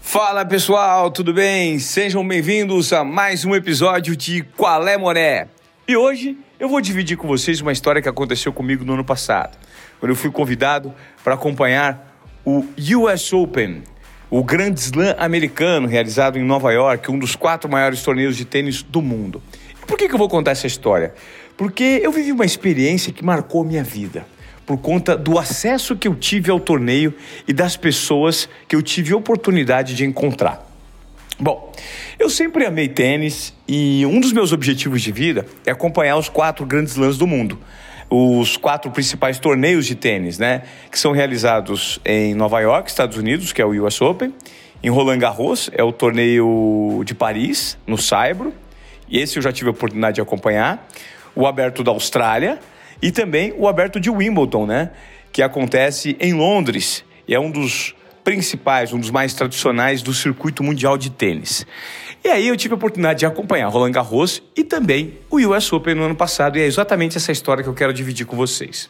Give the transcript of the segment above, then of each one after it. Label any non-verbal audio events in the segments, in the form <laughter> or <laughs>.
Fala pessoal, tudo bem? Sejam bem-vindos a mais um episódio de Qual é Moré. E hoje eu vou dividir com vocês uma história que aconteceu comigo no ano passado, quando eu fui convidado para acompanhar o US Open, o Grand Slam americano realizado em Nova York, um dos quatro maiores torneios de tênis do mundo. E por que, que eu vou contar essa história? Porque eu vivi uma experiência que marcou minha vida por conta do acesso que eu tive ao torneio e das pessoas que eu tive oportunidade de encontrar. Bom, eu sempre amei tênis e um dos meus objetivos de vida é acompanhar os quatro grandes lãs do mundo. Os quatro principais torneios de tênis, né? Que são realizados em Nova York, Estados Unidos, que é o US Open. Em Roland Garros, é o torneio de Paris, no Saibro. E esse eu já tive a oportunidade de acompanhar. O Aberto da Austrália, e também o Aberto de Wimbledon, né? Que acontece em Londres e é um dos principais, um dos mais tradicionais do circuito mundial de tênis. E aí eu tive a oportunidade de acompanhar Roland Garros e também o US Open no ano passado, e é exatamente essa história que eu quero dividir com vocês.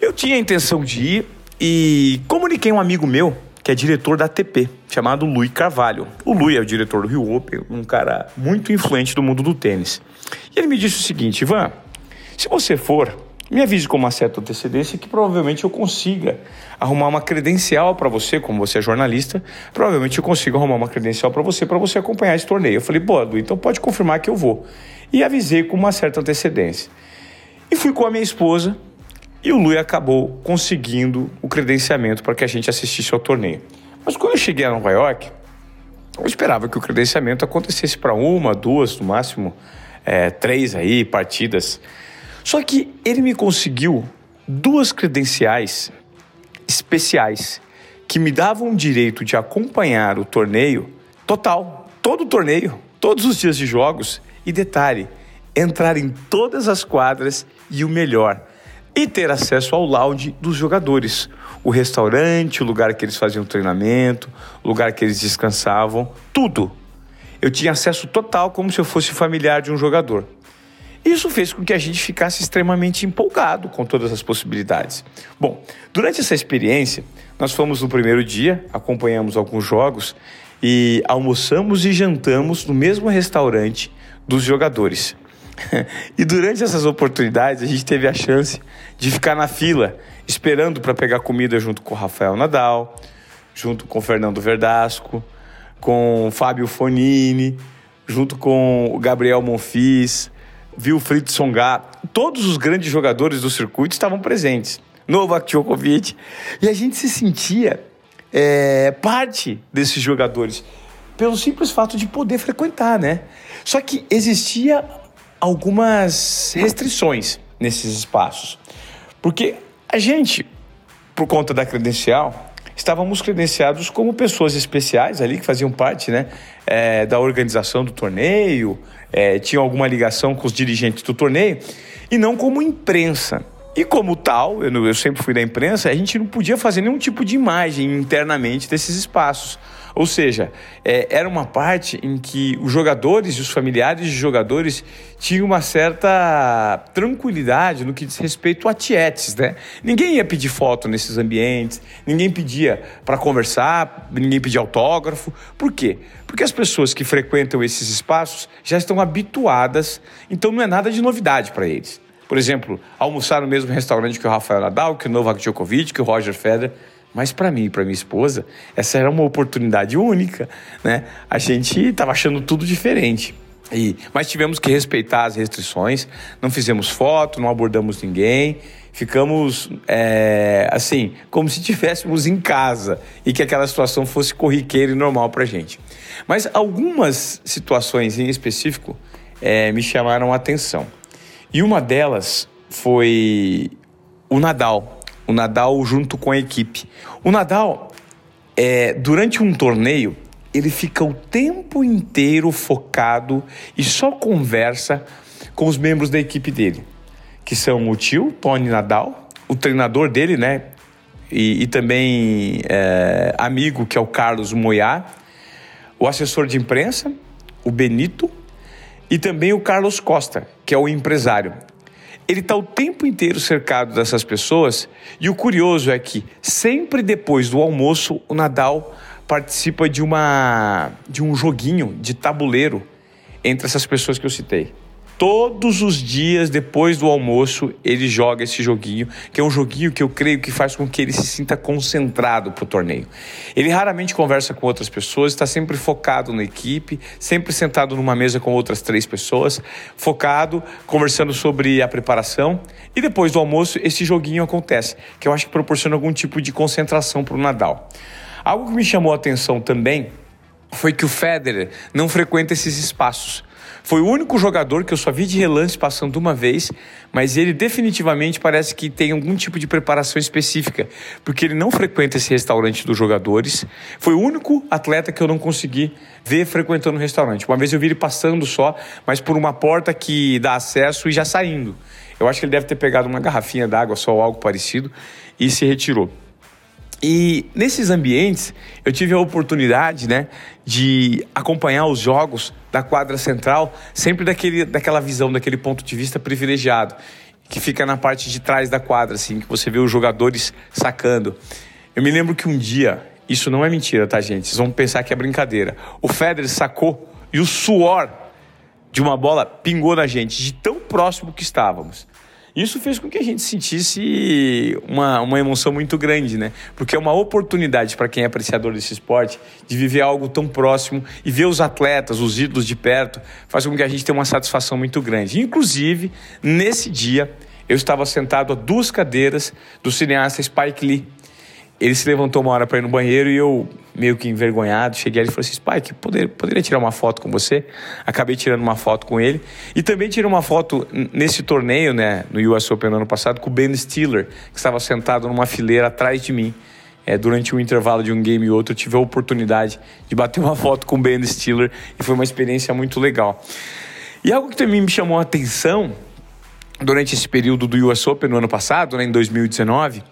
Eu tinha a intenção de ir e comuniquei um amigo meu que é diretor da ATP, chamado Lui Carvalho. O Lui é o diretor do Rio Open, um cara muito influente do mundo do tênis. E ele me disse o seguinte, Ivan, se você for, me avise com uma certa antecedência que provavelmente eu consiga arrumar uma credencial para você, como você é jornalista, provavelmente eu consigo arrumar uma credencial para você, para você acompanhar esse torneio. Eu falei, boa, então pode confirmar que eu vou. E avisei com uma certa antecedência. E fui com a minha esposa e o Lui acabou conseguindo o credenciamento para que a gente assistisse ao torneio. Mas quando eu cheguei a Nova York, eu esperava que o credenciamento acontecesse para uma, duas, no máximo é, três aí partidas. Só que ele me conseguiu duas credenciais especiais que me davam o direito de acompanhar o torneio total, todo o torneio, todos os dias de jogos e detalhe, entrar em todas as quadras e o melhor, e ter acesso ao lounge dos jogadores, o restaurante, o lugar que eles faziam treinamento, o lugar que eles descansavam, tudo. Eu tinha acesso total como se eu fosse familiar de um jogador. Isso fez com que a gente ficasse extremamente empolgado com todas as possibilidades. Bom, durante essa experiência, nós fomos no primeiro dia, acompanhamos alguns jogos e almoçamos e jantamos no mesmo restaurante dos jogadores. <laughs> e durante essas oportunidades, a gente teve a chance de ficar na fila, esperando para pegar comida junto com o Rafael Nadal, junto com o Fernando Verdasco, com o Fábio Fonini, junto com o Gabriel Monfils, Wilfried Songa, todos os grandes jogadores do circuito estavam presentes. Novak Djokovic. E a gente se sentia é, parte desses jogadores pelo simples fato de poder frequentar, né? Só que existia algumas restrições nesses espaços. Porque a gente, por conta da credencial, estávamos credenciados como pessoas especiais ali que faziam parte né, é, da organização do torneio, é, tinham alguma ligação com os dirigentes do torneio, e não como imprensa. E como tal, eu, eu sempre fui da imprensa, a gente não podia fazer nenhum tipo de imagem internamente desses espaços. Ou seja, é, era uma parte em que os jogadores e os familiares de jogadores tinham uma certa tranquilidade no que diz respeito a tietes, né? Ninguém ia pedir foto nesses ambientes, ninguém pedia para conversar, ninguém pedia autógrafo. Por quê? Porque as pessoas que frequentam esses espaços já estão habituadas, então não é nada de novidade para eles. Por exemplo, almoçar no mesmo restaurante que o Rafael Nadal, que o Novak Djokovic, que o Roger Federer. Mas para mim e para minha esposa, essa era uma oportunidade única, né? A gente estava achando tudo diferente. E, mas tivemos que respeitar as restrições, não fizemos foto, não abordamos ninguém, ficamos é, assim, como se estivéssemos em casa e que aquela situação fosse corriqueira e normal para gente. Mas algumas situações em específico é, me chamaram a atenção. E uma delas foi o Nadal o Nadal junto com a equipe. O Nadal, é, durante um torneio, ele fica o tempo inteiro focado e só conversa com os membros da equipe dele, que são o tio, Tony Nadal, o treinador dele, né? E, e também é, amigo, que é o Carlos Moyá, o assessor de imprensa, o Benito, e também o Carlos Costa, que é o empresário. Ele está o tempo inteiro cercado dessas pessoas. E o curioso é que sempre depois do almoço, o Nadal participa de uma de um joguinho de tabuleiro entre essas pessoas que eu citei. Todos os dias depois do almoço ele joga esse joguinho, que é um joguinho que eu creio que faz com que ele se sinta concentrado para o torneio. Ele raramente conversa com outras pessoas, está sempre focado na equipe, sempre sentado numa mesa com outras três pessoas, focado, conversando sobre a preparação. E depois do almoço esse joguinho acontece, que eu acho que proporciona algum tipo de concentração para o Nadal. Algo que me chamou a atenção também foi que o Federer não frequenta esses espaços. Foi o único jogador que eu só vi de relance passando uma vez, mas ele definitivamente parece que tem algum tipo de preparação específica, porque ele não frequenta esse restaurante dos jogadores. Foi o único atleta que eu não consegui ver frequentando o restaurante. Uma vez eu vi ele passando só, mas por uma porta que dá acesso e já saindo. Eu acho que ele deve ter pegado uma garrafinha d'água só ou algo parecido e se retirou. E nesses ambientes eu tive a oportunidade né, de acompanhar os jogos da quadra central, sempre daquele, daquela visão, daquele ponto de vista privilegiado, que fica na parte de trás da quadra, assim, que você vê os jogadores sacando. Eu me lembro que um dia, isso não é mentira, tá, gente? Vocês vão pensar que é brincadeira. O Federer sacou e o suor de uma bola pingou na gente, de tão próximo que estávamos. Isso fez com que a gente sentisse uma, uma emoção muito grande, né? Porque é uma oportunidade para quem é apreciador desse esporte de viver algo tão próximo e ver os atletas, os ídolos de perto, faz com que a gente tenha uma satisfação muito grande. Inclusive, nesse dia, eu estava sentado a duas cadeiras do cineasta Spike Lee. Ele se levantou uma hora para ir no banheiro e eu meio que envergonhado, cheguei ali e falei assim, Spike, poder, poderia tirar uma foto com você? Acabei tirando uma foto com ele. E também tirei uma foto nesse torneio, né, no US Open no ano passado, com o Ben Stiller, que estava sentado numa fileira atrás de mim. É, durante um intervalo de um game e outro, eu tive a oportunidade de bater uma foto com o Ben Stiller e foi uma experiência muito legal. E algo que também me chamou a atenção durante esse período do US Open no ano passado, né, em 2019,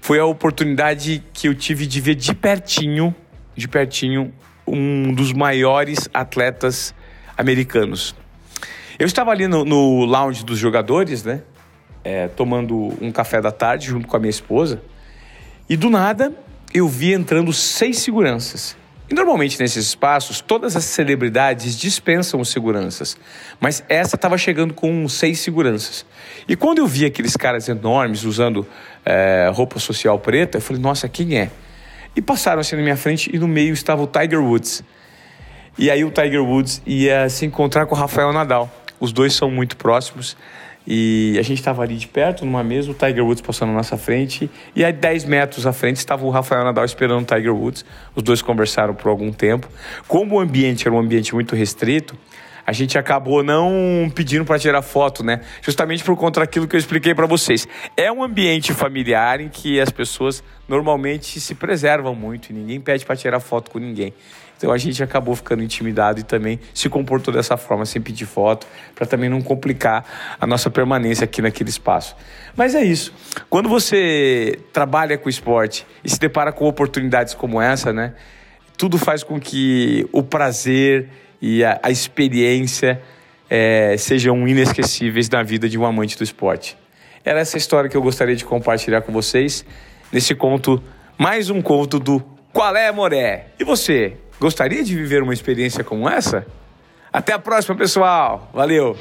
foi a oportunidade que eu tive de ver de pertinho de pertinho um dos maiores atletas americanos. Eu estava ali no, no lounge dos jogadores, né? É, tomando um café da tarde junto com a minha esposa. E do nada eu vi entrando seis seguranças. E normalmente nesses espaços, todas as celebridades dispensam os seguranças. Mas essa estava chegando com seis seguranças. E quando eu vi aqueles caras enormes usando é, roupa social preta, eu falei, nossa, quem é? E passaram assim na minha frente e no meio estava o Tiger Woods. E aí o Tiger Woods ia se encontrar com o Rafael Nadal. Os dois são muito próximos. E a gente estava ali de perto, numa mesa, o Tiger Woods passando na nossa frente. E aí, 10 metros à frente, estava o Rafael Nadal esperando o Tiger Woods. Os dois conversaram por algum tempo. Como o ambiente era um ambiente muito restrito, a gente acabou não pedindo para tirar foto, né? Justamente por conta daquilo que eu expliquei para vocês. É um ambiente familiar em que as pessoas normalmente se preservam muito e ninguém pede para tirar foto com ninguém. Então a gente acabou ficando intimidado e também se comportou dessa forma, sem pedir foto, para também não complicar a nossa permanência aqui naquele espaço. Mas é isso. Quando você trabalha com esporte e se depara com oportunidades como essa, né? Tudo faz com que o prazer e a, a experiência é, sejam inesquecíveis na vida de um amante do esporte. Era essa história que eu gostaria de compartilhar com vocês nesse conto, mais um conto do Qual é Moré? E você, gostaria de viver uma experiência como essa? Até a próxima, pessoal. Valeu!